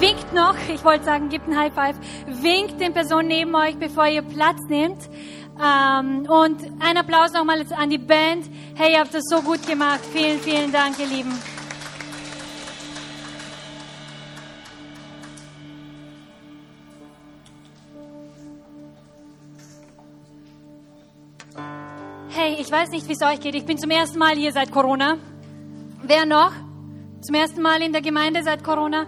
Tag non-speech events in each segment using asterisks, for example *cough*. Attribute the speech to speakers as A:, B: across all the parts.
A: winkt noch, ich wollte sagen, gebt ein High Five, winkt den Personen neben euch, bevor ihr Platz nehmt. Ähm, und ein Applaus nochmal an die Band. Hey, ihr habt das so gut gemacht. Vielen, vielen Dank, ihr Lieben. Hey, ich weiß nicht, wie es euch geht. Ich bin zum ersten Mal hier seit Corona. Wer noch? Zum ersten Mal in der Gemeinde seit Corona.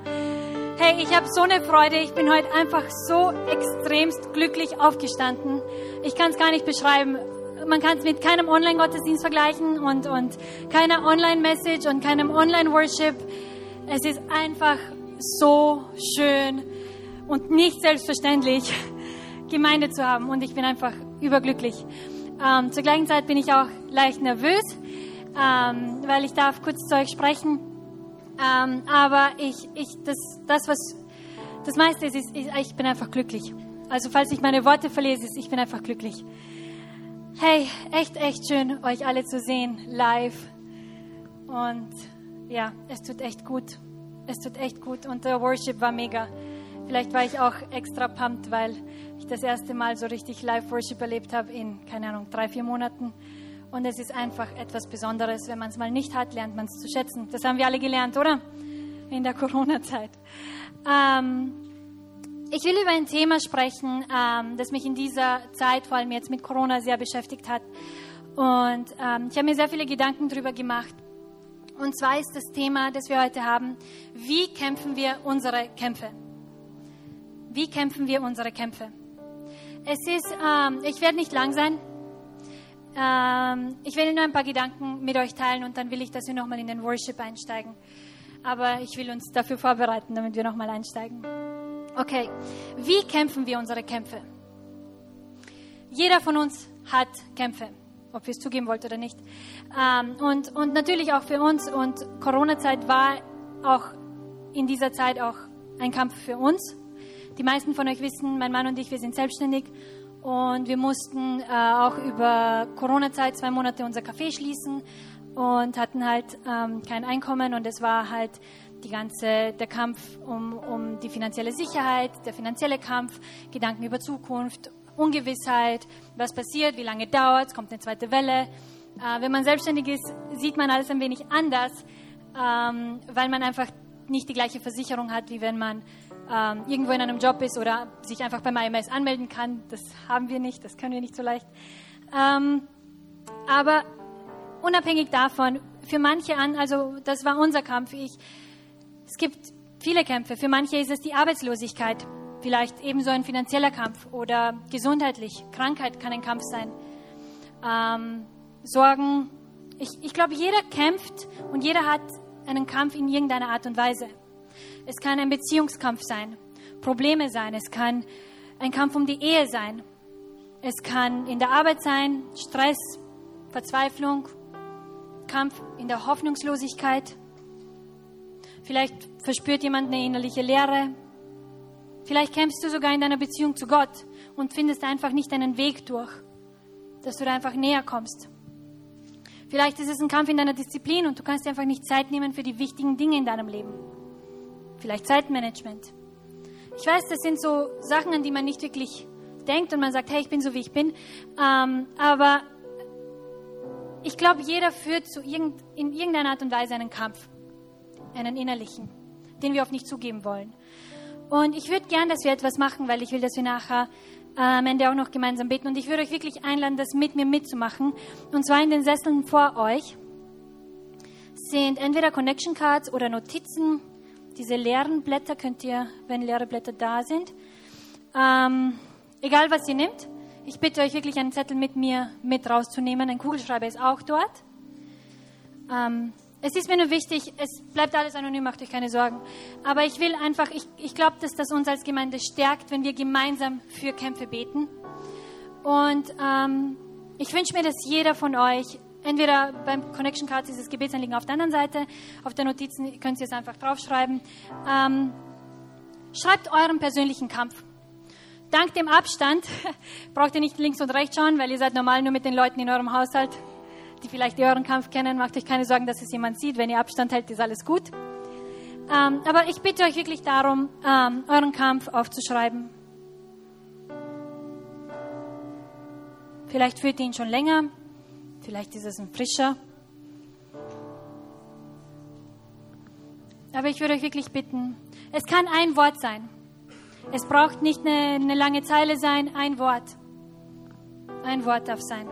A: Hey, ich habe so eine Freude. Ich bin heute einfach so extremst glücklich aufgestanden. Ich kann es gar nicht beschreiben. Man kann es mit keinem Online-Gottesdienst vergleichen und, und keiner Online-Message und keinem Online-Worship. Es ist einfach so schön und nicht selbstverständlich, *laughs* Gemeinde zu haben. Und ich bin einfach überglücklich. Ähm, zur gleichen Zeit bin ich auch leicht nervös, ähm, weil ich darf kurz zu euch sprechen. Ähm, aber ich, ich, das, das, was das meiste ist, ist, ich bin einfach glücklich. Also falls ich meine Worte verlese, ist, ich bin einfach glücklich. Hey, echt, echt schön, euch alle zu sehen, live. Und ja, es tut echt gut. Es tut echt gut. Und der Worship war mega. Vielleicht war ich auch extra pumped, weil ich das erste Mal so richtig Live-Worship erlebt habe in, keine Ahnung, drei, vier Monaten. Und es ist einfach etwas Besonderes. Wenn man es mal nicht hat, lernt man es zu schätzen. Das haben wir alle gelernt, oder? In der *laughs* Corona-Zeit. Ähm, ich will über ein Thema sprechen, ähm, das mich in dieser Zeit, vor allem jetzt mit Corona, sehr beschäftigt hat. Und ähm, ich habe mir sehr viele Gedanken darüber gemacht. Und zwar ist das Thema, das wir heute haben, wie kämpfen wir unsere Kämpfe? Wie kämpfen wir unsere Kämpfe? Es ist, ähm, ich werde nicht lang sein. Ähm, ich will nur ein paar Gedanken mit euch teilen und dann will ich, dass wir nochmal in den Worship einsteigen. Aber ich will uns dafür vorbereiten, damit wir nochmal einsteigen. Okay, wie kämpfen wir unsere Kämpfe? Jeder von uns hat Kämpfe, ob wir es zugeben wollt oder nicht. Ähm, und, und natürlich auch für uns. Und Corona-Zeit war auch in dieser Zeit auch ein Kampf für uns. Die meisten von euch wissen, mein Mann und ich, wir sind selbstständig und wir mussten äh, auch über Corona-Zeit zwei Monate unser Café schließen und hatten halt ähm, kein Einkommen und es war halt die ganze, der Kampf um, um die finanzielle Sicherheit, der finanzielle Kampf, Gedanken über Zukunft, Ungewissheit, was passiert, wie lange dauert es, kommt eine zweite Welle. Äh, wenn man selbstständig ist, sieht man alles ein wenig anders, ähm, weil man einfach nicht die gleiche Versicherung hat, wie wenn man ähm, irgendwo in einem Job ist oder sich einfach beim IMS anmelden kann. Das haben wir nicht, das können wir nicht so leicht. Ähm, aber unabhängig davon, für manche an, also das war unser Kampf. Ich, es gibt viele Kämpfe. Für manche ist es die Arbeitslosigkeit, vielleicht ebenso ein finanzieller Kampf oder gesundheitlich. Krankheit kann ein Kampf sein. Ähm, Sorgen. Ich, ich glaube, jeder kämpft und jeder hat einen Kampf in irgendeiner Art und Weise. Es kann ein Beziehungskampf sein, Probleme sein, es kann ein Kampf um die Ehe sein, es kann in der Arbeit sein, Stress, Verzweiflung, Kampf in der Hoffnungslosigkeit. Vielleicht verspürt jemand eine innerliche Leere. Vielleicht kämpfst du sogar in deiner Beziehung zu Gott und findest einfach nicht deinen Weg durch, dass du da einfach näher kommst. Vielleicht ist es ein Kampf in deiner Disziplin und du kannst dir einfach nicht Zeit nehmen für die wichtigen Dinge in deinem Leben vielleicht Zeitmanagement. Ich weiß, das sind so Sachen, an die man nicht wirklich denkt und man sagt, hey, ich bin so, wie ich bin. Ähm, aber ich glaube, jeder führt zu irgend, in irgendeiner Art und Weise einen Kampf, einen innerlichen, den wir oft nicht zugeben wollen. Und ich würde gern, dass wir etwas machen, weil ich will, dass wir nachher äh, am Ende auch noch gemeinsam beten. Und ich würde euch wirklich einladen, das mit mir mitzumachen. Und zwar in den Sesseln vor euch sind entweder Connection Cards oder Notizen diese leeren Blätter könnt ihr, wenn leere Blätter da sind, ähm, egal was ihr nehmt, ich bitte euch wirklich einen Zettel mit mir mit rauszunehmen. Ein Kugelschreiber ist auch dort. Ähm, es ist mir nur wichtig, es bleibt alles anonym, macht euch keine Sorgen. Aber ich will einfach, ich, ich glaube, dass das uns als Gemeinde stärkt, wenn wir gemeinsam für Kämpfe beten. Und ähm, ich wünsche mir, dass jeder von euch Entweder beim Connection Card ist das Gebetsanliegen auf der anderen Seite, auf der Notizen könnt ihr es einfach draufschreiben. Ähm, schreibt euren persönlichen Kampf. Dank dem Abstand *laughs* braucht ihr nicht links und rechts schauen, weil ihr seid normal nur mit den Leuten in eurem Haushalt, die vielleicht euren Kampf kennen. Macht euch keine Sorgen, dass es jemand sieht. Wenn ihr Abstand hält, ist alles gut. Ähm, aber ich bitte euch wirklich darum, ähm, euren Kampf aufzuschreiben. Vielleicht führt ihr ihn schon länger, vielleicht ist es ein frischer. Aber ich würde euch wirklich bitten, es kann ein Wort sein. Es braucht nicht eine, eine lange Zeile sein, ein Wort. Ein Wort darf sein.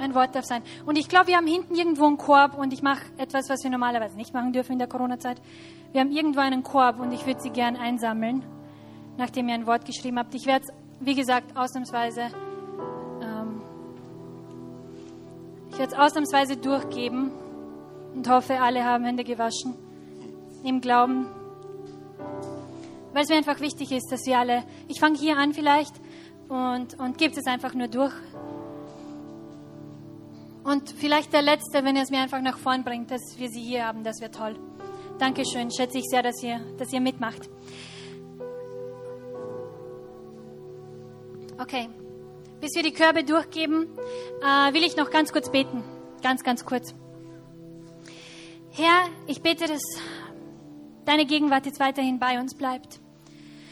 A: Ein Wort darf sein. Und ich glaube, wir haben hinten irgendwo einen Korb und ich mache etwas, was wir normalerweise nicht machen dürfen in der Corona-Zeit. Wir haben irgendwo einen Korb und ich würde sie gern einsammeln, nachdem ihr ein Wort geschrieben habt. Ich werde es, wie gesagt, ausnahmsweise, ähm, ich werde es ausnahmsweise durchgeben und hoffe, alle haben Hände gewaschen im Glauben. Weil es mir einfach wichtig ist, dass wir alle, ich fange hier an vielleicht und, und gebe es einfach nur durch. Und vielleicht der Letzte, wenn er es mir einfach nach vorn bringt, dass wir sie hier haben, das wäre toll. Dankeschön, schätze ich sehr, dass ihr, dass ihr mitmacht. Okay, bis wir die Körbe durchgeben, äh, will ich noch ganz kurz beten. Ganz, ganz kurz. Herr, ich bete, dass deine Gegenwart jetzt weiterhin bei uns bleibt.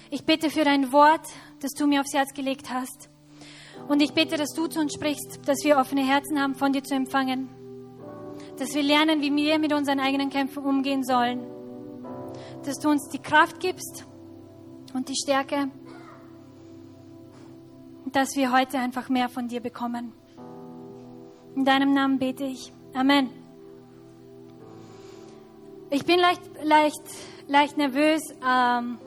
A: Ich bete für dein Wort, das du mir aufs Herz gelegt hast. Und ich bete, dass du zu uns sprichst, dass wir offene Herzen haben, von dir zu empfangen. Dass wir lernen, wie wir mit unseren eigenen Kämpfen umgehen sollen. Dass du uns die Kraft gibst und die Stärke. Dass wir heute einfach mehr von dir bekommen. In deinem Namen bete ich. Amen. Ich bin leicht, leicht, leicht nervös. Ähm,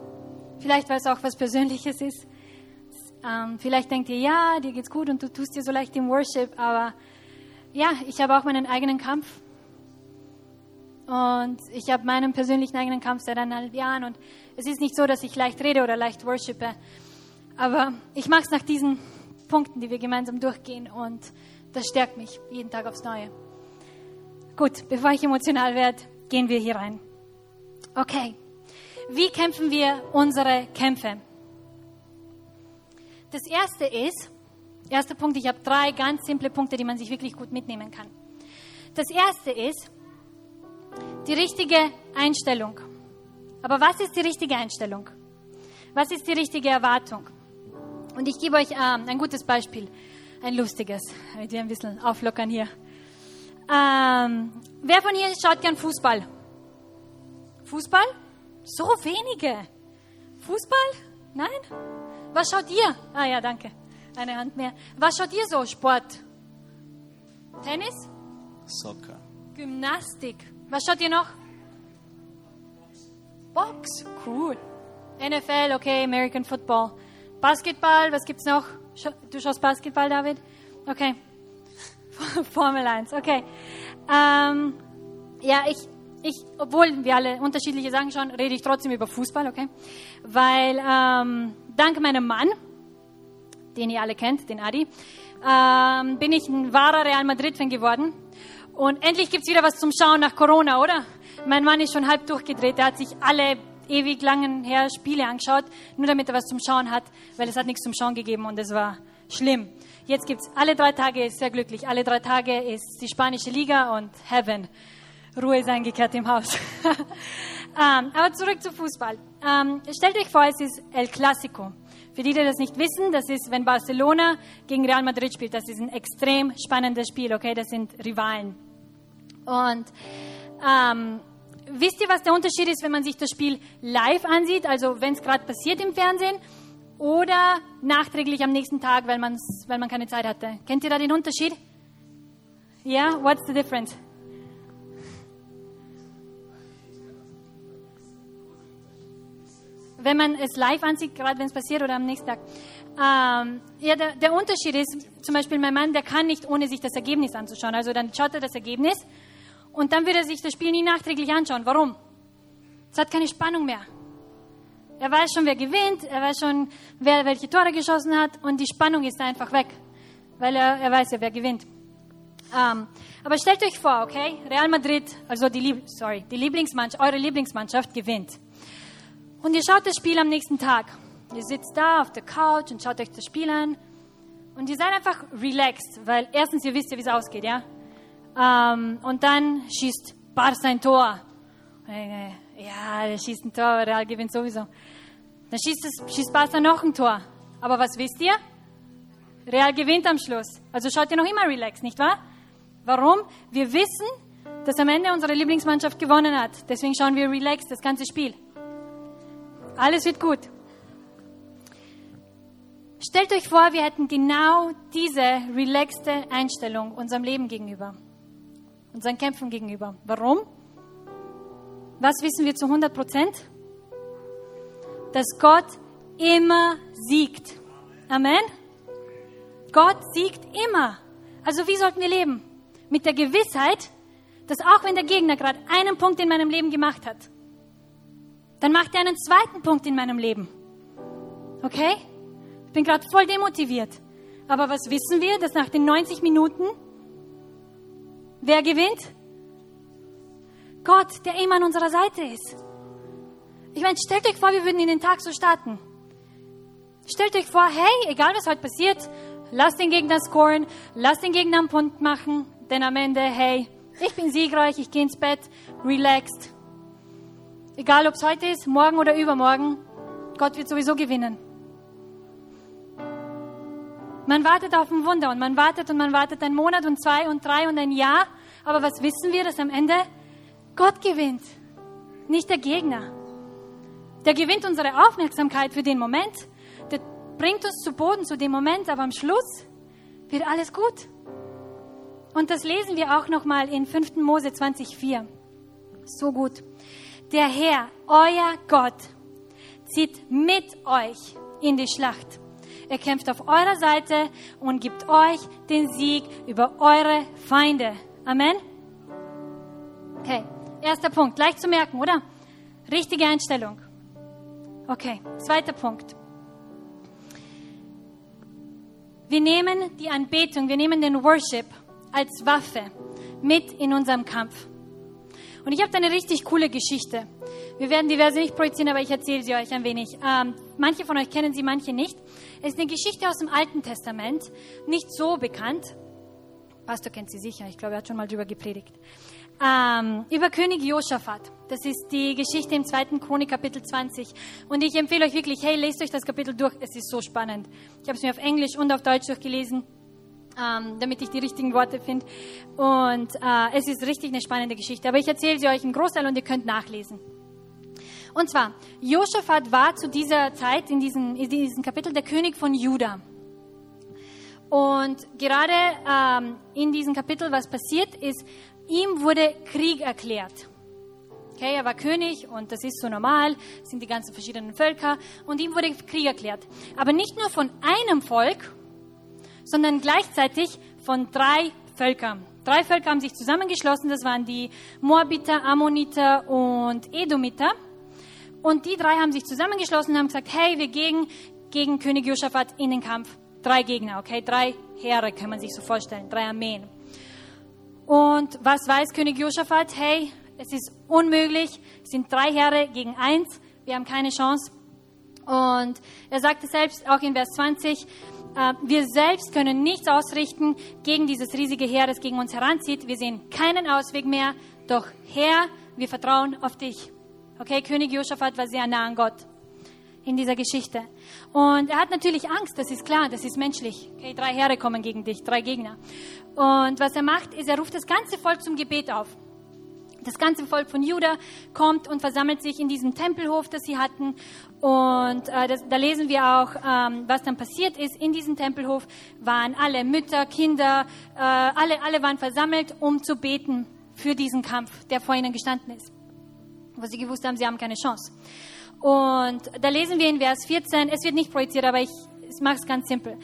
A: vielleicht, weil es auch was Persönliches ist. Ähm, vielleicht denkt ihr, ja, dir geht's gut und du tust dir so leicht im Worship, aber ja, ich habe auch meinen eigenen Kampf. Und ich habe meinen persönlichen eigenen Kampf seit eineinhalb Jahren und es ist nicht so, dass ich leicht rede oder leicht worshipe, aber ich mache es nach diesen Punkten, die wir gemeinsam durchgehen und das stärkt mich jeden Tag aufs Neue. Gut, bevor ich emotional werde, gehen wir hier rein. Okay, wie kämpfen wir unsere Kämpfe? Das erste ist, erster Punkt, ich habe drei ganz simple Punkte, die man sich wirklich gut mitnehmen kann. Das erste ist die richtige Einstellung. Aber was ist die richtige Einstellung? Was ist die richtige Erwartung? Und ich gebe euch ähm, ein gutes Beispiel, ein lustiges, damit wir ein bisschen auflockern hier. Ähm, wer von hier schaut gern Fußball? Fußball? So wenige. Fußball? Nein? Was schaut ihr? Ah ja, danke. Eine Hand mehr. Was schaut ihr so? Sport? Tennis?
B: Soccer.
A: Gymnastik. Was schaut ihr noch? Box. Cool. NFL, okay, American Football. Basketball, was gibt's noch? Du schaust Basketball, David? Okay. *laughs* Formel 1, okay. Ähm, ja, ich, ich, obwohl wir alle unterschiedliche Sachen schauen, rede ich trotzdem über Fußball, okay? Weil ähm, dank meinem Mann, den ihr alle kennt, den Adi, ähm, bin ich ein wahrer Real Madrid-Fan geworden. Und endlich gibt's wieder was zum Schauen nach Corona, oder? Mein Mann ist schon halb durchgedreht. Er hat sich alle ewig langen her Spiele angeschaut, nur damit er was zum Schauen hat, weil es hat nichts zum Schauen gegeben und es war schlimm. Jetzt gibt's alle drei Tage, ist sehr glücklich, alle drei Tage ist die spanische Liga und Heaven. Ruhe ist eingekehrt im Haus. *laughs* ähm, aber zurück zu Fußball. Ähm, stellt euch vor, es ist El Clasico. Für die, die das nicht wissen, das ist, wenn Barcelona gegen Real Madrid spielt. Das ist ein extrem spannendes Spiel, okay? Das sind Rivalen. Und ähm, wisst ihr, was der Unterschied ist, wenn man sich das Spiel live ansieht, also wenn es gerade passiert im Fernsehen, oder nachträglich am nächsten Tag, weil, man's, weil man keine Zeit hatte? Kennt ihr da den Unterschied? Ja, yeah? what's the difference? wenn man es live ansieht, gerade wenn es passiert oder am nächsten Tag. Ähm, ja, der, der, Unterschied ist, zum Beispiel mein Mann, der kann nicht, ohne sich das Ergebnis anzuschauen. Also dann schaut er das Ergebnis und dann wird er sich das Spiel nie nachträglich anschauen. Warum? Es hat keine Spannung mehr. Er weiß schon, wer gewinnt, er weiß schon, wer welche Tore geschossen hat und die Spannung ist einfach weg, weil er, er weiß ja, wer gewinnt. Ähm, aber stellt euch vor, okay, Real Madrid, also die, sorry, die Lieblingsmannschaft, eure Lieblingsmannschaft gewinnt. Und ihr schaut das Spiel am nächsten Tag. Ihr sitzt da auf der Couch und schaut euch das Spiel an. Und ihr seid einfach relaxed, weil erstens ihr wisst ja, wie es ausgeht, ja. Ähm, und dann schießt Barca ein Tor. Ja, der schießt ein Tor, Real gewinnt sowieso. Dann schießt, es, schießt Barca noch ein Tor. Aber was wisst ihr? Real gewinnt am Schluss. Also schaut ihr noch immer relaxed, nicht wahr? Warum? Wir wissen, dass am Ende unsere Lieblingsmannschaft gewonnen hat. Deswegen schauen wir relaxed das ganze Spiel. Alles wird gut. Stellt euch vor, wir hätten genau diese relaxte Einstellung unserem Leben gegenüber, unseren Kämpfen gegenüber. Warum? Was wissen wir zu 100 Prozent? Dass Gott immer siegt. Amen. Gott siegt immer. Also wie sollten wir leben? Mit der Gewissheit, dass auch wenn der Gegner gerade einen Punkt in meinem Leben gemacht hat, dann macht er einen zweiten Punkt in meinem Leben. Okay? Ich bin gerade voll demotiviert. Aber was wissen wir, dass nach den 90 Minuten wer gewinnt? Gott, der immer an unserer Seite ist. Ich meine, stellt euch vor, wir würden in den Tag so starten. Stellt euch vor, hey, egal was heute passiert, lasst den Gegner scoren, lasst den Gegner einen Punkt machen, denn am Ende, hey, ich bin siegreich, ich gehe ins Bett, relaxed. Egal, ob es heute ist, morgen oder übermorgen, Gott wird sowieso gewinnen. Man wartet auf ein Wunder und man wartet und man wartet einen Monat und zwei und drei und ein Jahr. Aber was wissen wir, dass am Ende Gott gewinnt, nicht der Gegner. Der gewinnt unsere Aufmerksamkeit für den Moment. Der bringt uns zu Boden zu dem Moment, aber am Schluss wird alles gut. Und das lesen wir auch nochmal in 5. Mose 20,4. So gut. Der Herr, euer Gott, zieht mit euch in die Schlacht. Er kämpft auf eurer Seite und gibt euch den Sieg über eure Feinde. Amen. Okay, erster Punkt, leicht zu merken, oder? Richtige Einstellung. Okay, zweiter Punkt. Wir nehmen die Anbetung, wir nehmen den Worship als Waffe mit in unserem Kampf. Und ich habe da eine richtig coole Geschichte. Wir werden die Verse nicht projizieren, aber ich erzähle sie euch ein wenig. Ähm, manche von euch kennen sie, manche nicht. Es ist eine Geschichte aus dem Alten Testament, nicht so bekannt. Pastor kennt sie sicher, ich glaube, er hat schon mal drüber gepredigt. Ähm, über König Josaphat. Das ist die Geschichte im zweiten Chronik, Kapitel 20. Und ich empfehle euch wirklich, hey, lest euch das Kapitel durch. Es ist so spannend. Ich habe es mir auf Englisch und auf Deutsch durchgelesen ähm, damit ich die richtigen Worte finde. Und äh, es ist richtig eine spannende Geschichte. Aber ich erzähle sie euch im Großteil und ihr könnt nachlesen. Und zwar, Josaphat war zu dieser Zeit, in diesem, in diesem Kapitel, der König von Juda. Und gerade ähm, in diesem Kapitel, was passiert ist, ihm wurde Krieg erklärt. Okay, er war König und das ist so normal, sind die ganzen verschiedenen Völker und ihm wurde Krieg erklärt. Aber nicht nur von einem Volk, sondern gleichzeitig von drei Völkern. Drei Völker haben sich zusammengeschlossen, das waren die Moabiter, Ammoniter und Edomiter. Und die drei haben sich zusammengeschlossen und haben gesagt, hey, wir gehen gegen König Josaphat in den Kampf. Drei Gegner, okay? Drei Heere kann man sich so vorstellen, drei Armeen. Und was weiß König Josaphat? Hey, es ist unmöglich, es sind drei Heere gegen eins, wir haben keine Chance. Und er sagte selbst auch in Vers 20, äh, wir selbst können nichts ausrichten gegen dieses riesige Heer, das gegen uns heranzieht. Wir sehen keinen Ausweg mehr. Doch Herr, wir vertrauen auf dich. Okay, König Josaphat war sehr nah an Gott in dieser Geschichte. Und er hat natürlich Angst, das ist klar, das ist menschlich. Okay, drei Heere kommen gegen dich, drei Gegner. Und was er macht, ist, er ruft das ganze Volk zum Gebet auf. Das ganze Volk von Juda kommt und versammelt sich in diesem Tempelhof, das sie hatten. Und äh, das, da lesen wir auch, ähm, was dann passiert ist. In diesem Tempelhof waren alle Mütter, Kinder, äh, alle, alle waren versammelt, um zu beten für diesen Kampf, der vor ihnen gestanden ist. Wo sie gewusst haben, sie haben keine Chance. Und da lesen wir in Vers 14, es wird nicht projiziert, aber ich, ich mache es ganz simpel.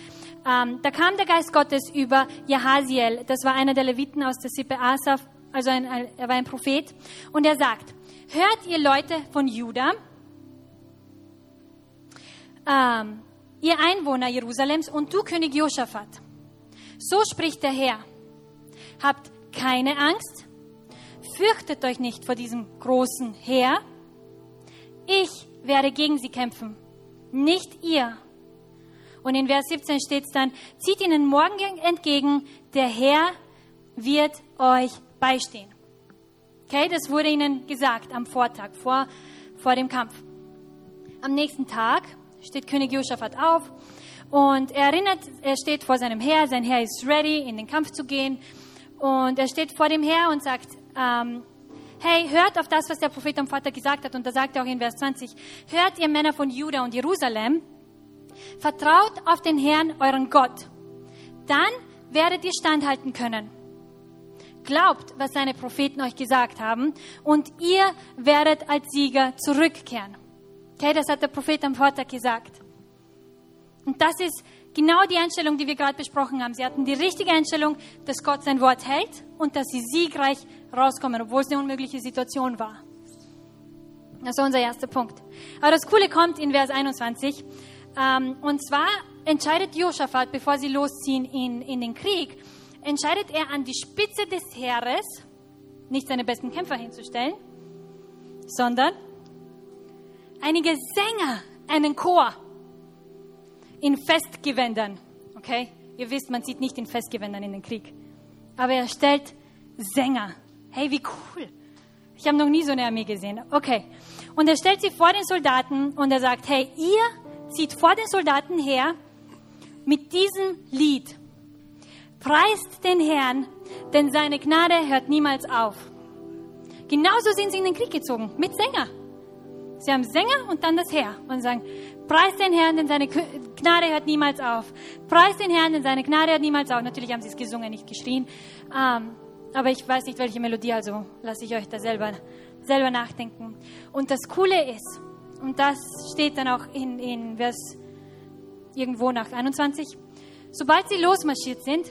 A: Ähm, da kam der Geist Gottes über Jahaziel, das war einer der Leviten aus der Sippe Asaf, also ein, er war ein Prophet, und er sagt, hört ihr Leute von Juda, ähm, ihr Einwohner Jerusalems und du König Josaphat, so spricht der Herr, habt keine Angst, fürchtet euch nicht vor diesem großen Heer, ich werde gegen sie kämpfen, nicht ihr. Und in Vers 17 steht es dann, zieht ihnen morgen entgegen der Herr wird euch beistehen. Okay, das wurde ihnen gesagt am Vortag, vor, vor dem Kampf. Am nächsten Tag steht König Josaphat auf und er erinnert, er steht vor seinem Heer, sein Heer ist ready, in den Kampf zu gehen. Und er steht vor dem Heer und sagt, ähm, hey, hört auf das, was der Prophet am Vater gesagt hat. Und da sagt er auch in Vers 20, hört ihr Männer von Juda und Jerusalem, vertraut auf den Herrn, euren Gott. Dann werdet ihr standhalten können. Glaubt, was seine Propheten euch gesagt haben und ihr werdet als Sieger zurückkehren. Okay, das hat der Prophet am Vater gesagt. Und das ist genau die Einstellung, die wir gerade besprochen haben. Sie hatten die richtige Einstellung, dass Gott sein Wort hält und dass sie siegreich rauskommen, obwohl es eine unmögliche Situation war. Das ist unser erster Punkt. Aber das Coole kommt in Vers 21. Ähm, und zwar entscheidet Josaphat, bevor sie losziehen in, in den Krieg, entscheidet er an die Spitze des Heeres, nicht seine besten Kämpfer hinzustellen, sondern einige Sänger, einen Chor in Festgewändern. Okay? Ihr wisst, man sieht nicht in Festgewändern in den Krieg. Aber er stellt Sänger. Hey, wie cool. Ich habe noch nie so eine Armee gesehen. Okay. Und er stellt sie vor den Soldaten und er sagt, hey, ihr zieht vor den Soldaten her mit diesem Lied. Preist den Herrn, denn seine Gnade hört niemals auf. Genauso sind sie in den Krieg gezogen, mit Sänger. Sie haben Sänger und dann das Heer und sagen, preis den Herrn, denn seine Gnade hört niemals auf. Preis den Herrn, denn seine Gnade hört niemals auf. Natürlich haben sie es gesungen, nicht geschrien. Ähm, aber ich weiß nicht, welche Melodie, also lasse ich euch da selber, selber nachdenken. Und das Coole ist, und das steht dann auch in, in Vers irgendwo nach 21, sobald sie losmarschiert sind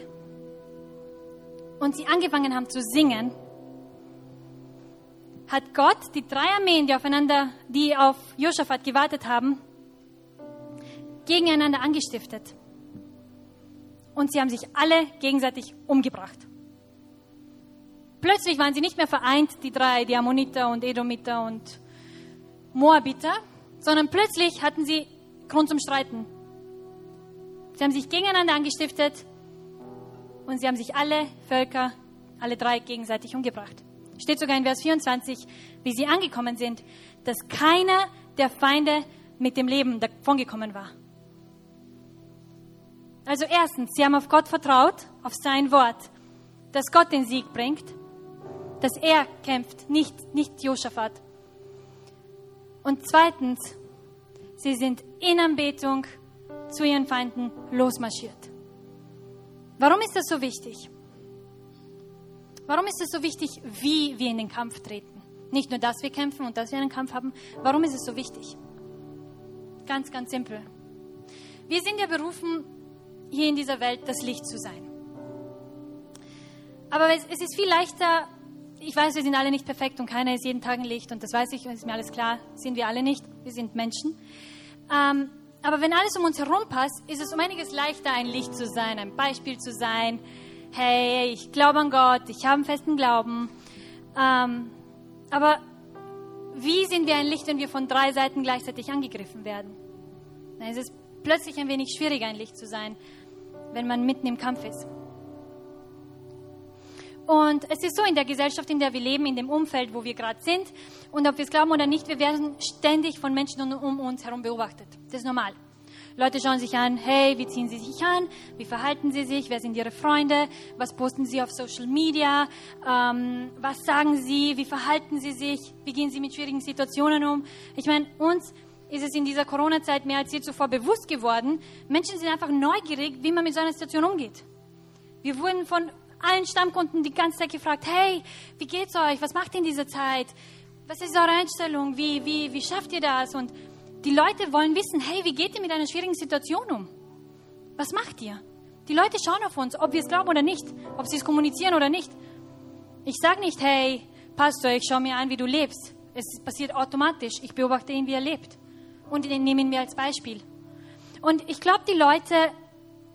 A: und sie angefangen haben zu singen, hat Gott die drei Armeen, die aufeinander, die auf Josaphat gewartet haben, gegeneinander angestiftet. Und sie haben sich alle gegenseitig umgebracht. Plötzlich waren sie nicht mehr vereint, die drei, die Ammoniter und Edomiter und Moabiter, sondern plötzlich hatten sie Grund zum Streiten. Sie haben sich gegeneinander angestiftet und sie haben sich alle Völker, alle drei gegenseitig umgebracht. Steht sogar in Vers 24, wie sie angekommen sind, dass keiner der Feinde mit dem Leben davongekommen war. Also erstens, sie haben auf Gott vertraut, auf sein Wort, dass Gott den Sieg bringt, dass er kämpft, nicht, nicht Josaphat. Und zweitens, sie sind in Anbetung zu ihren Feinden losmarschiert. Warum ist das so wichtig? Warum ist es so wichtig, wie wir in den Kampf treten? Nicht nur, dass wir kämpfen und dass wir einen Kampf haben. Warum ist es so wichtig? Ganz, ganz simpel. Wir sind ja berufen, hier in dieser Welt das Licht zu sein. Aber es, ist viel leichter, ich weiß, wir sind alle nicht perfekt und keiner ist jeden Tag ein Licht und das weiß ich und ist mir alles klar, sind wir alle nicht, wir sind Menschen. Ähm, aber wenn alles um uns herum passt, ist es um einiges leichter, ein Licht zu sein, ein Beispiel zu sein, hey, ich glaube an Gott, ich habe einen festen Glauben. Ähm, aber wie sind wir ein Licht, wenn wir von drei Seiten gleichzeitig angegriffen werden? Dann ist es plötzlich ein wenig schwieriger, ein Licht zu sein, wenn man mitten im Kampf ist. Und es ist so in der Gesellschaft, in der wir leben, in dem Umfeld, wo wir gerade sind, und ob wir es glauben oder nicht, wir werden ständig von Menschen um uns herum beobachtet. Das ist normal. Leute schauen sich an, hey, wie ziehen sie sich an, wie verhalten sie sich, wer sind ihre Freunde, was posten sie auf Social Media, ähm, was sagen sie, wie verhalten sie sich, wie gehen sie mit schwierigen Situationen um. Ich meine, uns ist es in dieser Corona-Zeit mehr als je zuvor bewusst geworden, Menschen sind einfach neugierig, wie man mit so einer Situation umgeht. Wir wurden von allen Stammkunden die ganze Zeit gefragt, hey, wie geht's euch, was macht ihr in dieser Zeit, was ist eure Einstellung, wie, wie, wie schafft ihr das? Und die Leute wollen wissen, hey, wie geht ihr mit einer schwierigen Situation um? Was macht ihr? Die Leute schauen auf uns, ob wir es glauben oder nicht, ob sie es kommunizieren oder nicht. Ich sage nicht, hey, Pastor, ich schaue mir an, wie du lebst. Es passiert automatisch. Ich beobachte ihn, wie er lebt. Und den nehmen wir als Beispiel. Und ich glaube, die Leute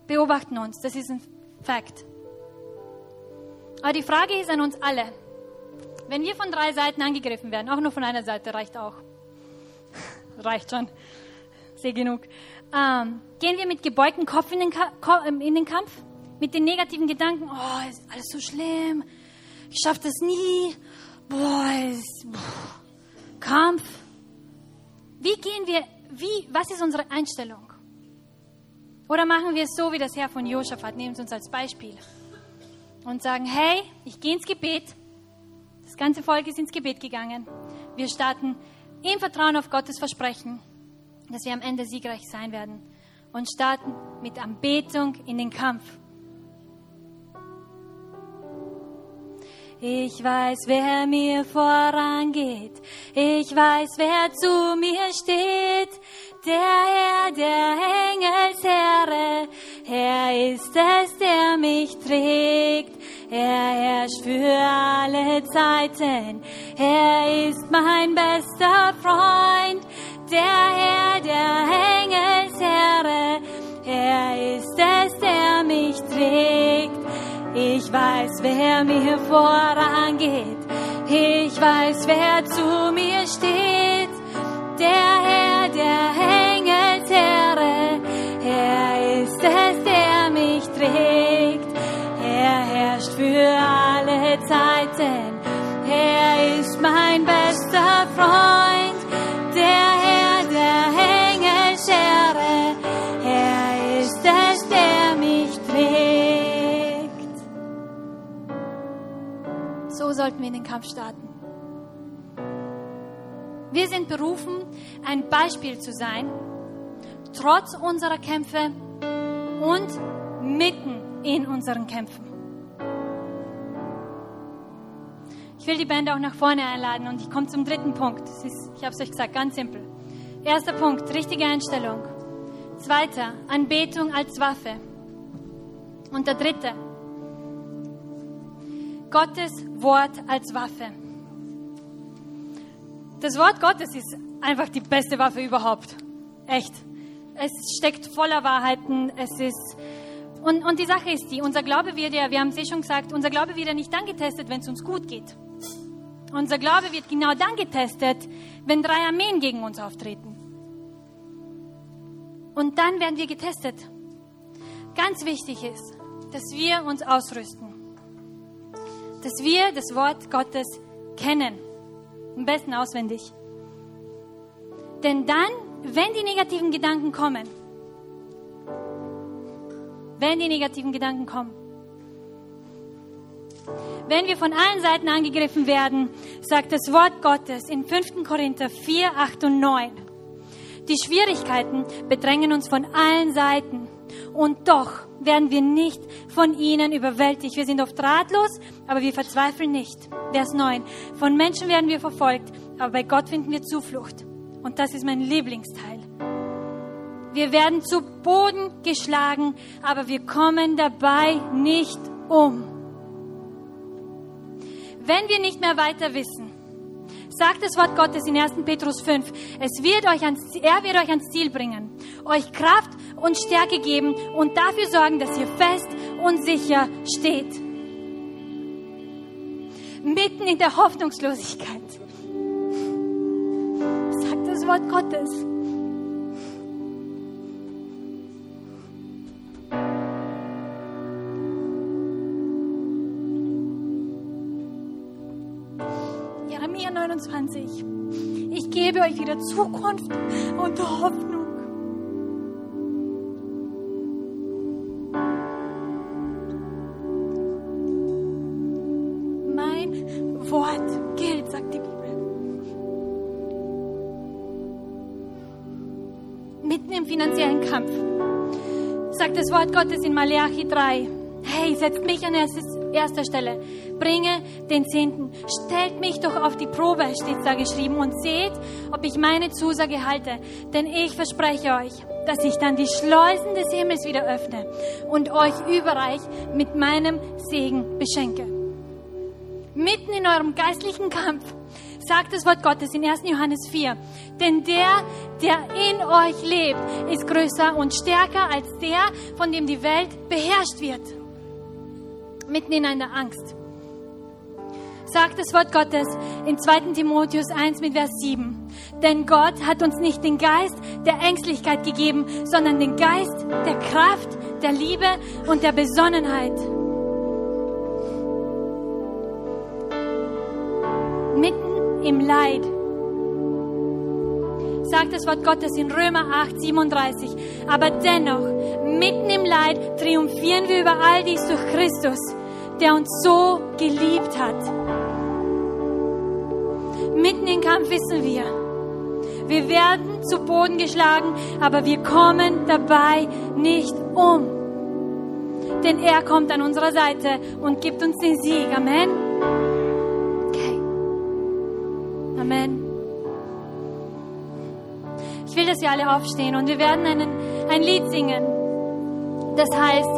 A: beobachten uns. Das ist ein Fakt. Aber die Frage ist an uns alle. Wenn wir von drei Seiten angegriffen werden, auch nur von einer Seite reicht auch reicht schon. Sehr genug. Ähm, gehen wir mit gebeugtem Kopf in den, Ka ähm, in den Kampf? mit den negativen Gedanken, oh, ist alles so schlimm, ich schaffe das nie, boah, ist, boah, Kampf. Wie gehen wir, wie, was ist unsere Einstellung? Oder machen wir es so wie das Herr von Josaphat, nehmen Sie uns als Beispiel und sagen, hey, ich gehe ins Gebet. Das ganze Volk ist ins Gebet gegangen. Wir starten im Vertrauen auf Gottes Versprechen, dass wir am Ende siegreich sein werden und starten mit Anbetung in den Kampf. Ich weiß, wer mir vorangeht. Ich weiß, wer zu mir steht. Der Herr, der Engelsherre. Er ist es, der mich trägt. Er herrscht für alle Zeiten. Er ist mein bester Freund. Der Herr, der Engelsherre. Er ist es, der mich trägt. Ich weiß, wer mir vorangeht. Ich weiß, wer zu mir steht. Der Herr, der Engelsherre. Zeiten. Er ist mein bester Freund. Der Herr, der Engelsherre. Er ist es, der mich trägt. So sollten wir in den Kampf starten. Wir sind berufen, ein Beispiel zu sein, trotz unserer Kämpfe und mitten in unseren Kämpfen. Ich will die Band auch nach vorne einladen und ich komme zum dritten Punkt. Ist, ich habe es euch gesagt, ganz simpel. Erster Punkt, richtige Einstellung. Zweiter, Anbetung als Waffe. Und der dritte, Gottes Wort als Waffe. Das Wort Gottes ist einfach die beste Waffe überhaupt. Echt. Es steckt voller Wahrheiten. Es ist und, und die Sache ist die, unser Glaube wird ja, wir haben es eh schon gesagt, unser Glaube wird ja nicht dann getestet, wenn es uns gut geht. Unser Glaube wird genau dann getestet, wenn drei Armeen gegen uns auftreten. Und dann werden wir getestet. Ganz wichtig ist, dass wir uns ausrüsten dass wir das Wort Gottes kennen. Am besten auswendig. Denn dann, wenn die negativen Gedanken kommen, wenn die negativen Gedanken kommen, wenn wir von allen Seiten angegriffen werden, sagt das Wort Gottes in 5. Korinther 4, 8 und 9. Die Schwierigkeiten bedrängen uns von allen Seiten und doch werden wir nicht von ihnen überwältigt. Wir sind oft ratlos, aber wir verzweifeln nicht. Vers 9. Von Menschen werden wir verfolgt, aber bei Gott finden wir Zuflucht. Und das ist mein Lieblingsteil. Wir werden zu Boden geschlagen, aber wir kommen dabei nicht um. Wenn wir nicht mehr weiter wissen, sagt das Wort Gottes in 1. Petrus 5, es wird euch ans, er wird euch ans Ziel bringen, euch Kraft und Stärke geben und dafür sorgen, dass ihr fest und sicher steht. Mitten in der Hoffnungslosigkeit. Sagt das Wort Gottes. Jeremia 29. Ich gebe euch wieder Zukunft und Hoffnung. finanziellen Kampf. Sagt das Wort Gottes in Malachi 3. Hey, setzt mich an erster Stelle. Bringe den Zehnten. Stellt mich doch auf die Probe, steht da geschrieben, und seht, ob ich meine Zusage halte. Denn ich verspreche euch, dass ich dann die Schleusen des Himmels wieder öffne und euch überreich mit meinem Segen beschenke. Mitten in eurem geistlichen Kampf sagt das Wort Gottes in 1. Johannes 4. Denn der, der in euch lebt, ist größer und stärker als der, von dem die Welt beherrscht wird. Mitten in einer Angst. Sagt das Wort Gottes in 2. Timotheus 1 mit Vers 7. Denn Gott hat uns nicht den Geist der Ängstlichkeit gegeben, sondern den Geist der Kraft, der Liebe und der Besonnenheit. Mitten im Leid sagt das Wort Gottes in Römer 8, 37. Aber dennoch, mitten im Leid triumphieren wir über all dies durch Christus, der uns so geliebt hat. Mitten im Kampf wissen wir, wir werden zu Boden geschlagen, aber wir kommen dabei nicht um. Denn er kommt an unserer Seite und gibt uns den Sieg. Amen. Okay. Amen. Ich will, dass wir alle aufstehen und wir werden einen, ein Lied singen. Das heißt,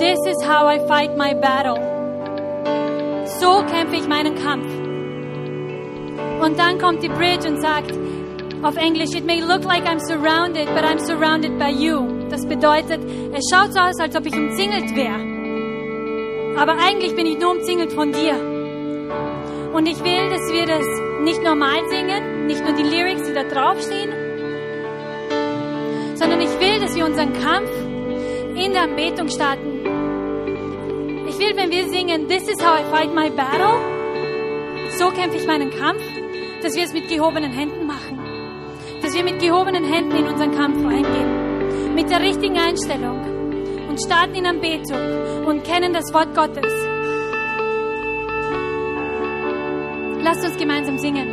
A: This is how I fight my battle. So kämpfe ich meinen Kampf. Und dann kommt die Bridge und sagt auf Englisch, It may look like I'm surrounded, but I'm surrounded by you. Das bedeutet, es schaut so aus, als ob ich umzingelt wäre. Aber eigentlich bin ich nur umzingelt von dir. Und ich will, dass wir das nicht normal singen, nicht nur die Lyrics, die da draufstehen, sondern ich will, dass wir unseren Kampf in der Anbetung starten. Ich will, wenn wir singen, This is how I fight my battle, so kämpfe ich meinen Kampf, dass wir es mit gehobenen Händen machen. Dass wir mit gehobenen Händen in unseren Kampf reingehen. Mit der richtigen Einstellung. Und starten in Anbetung und kennen das Wort Gottes. Lasst uns gemeinsam singen.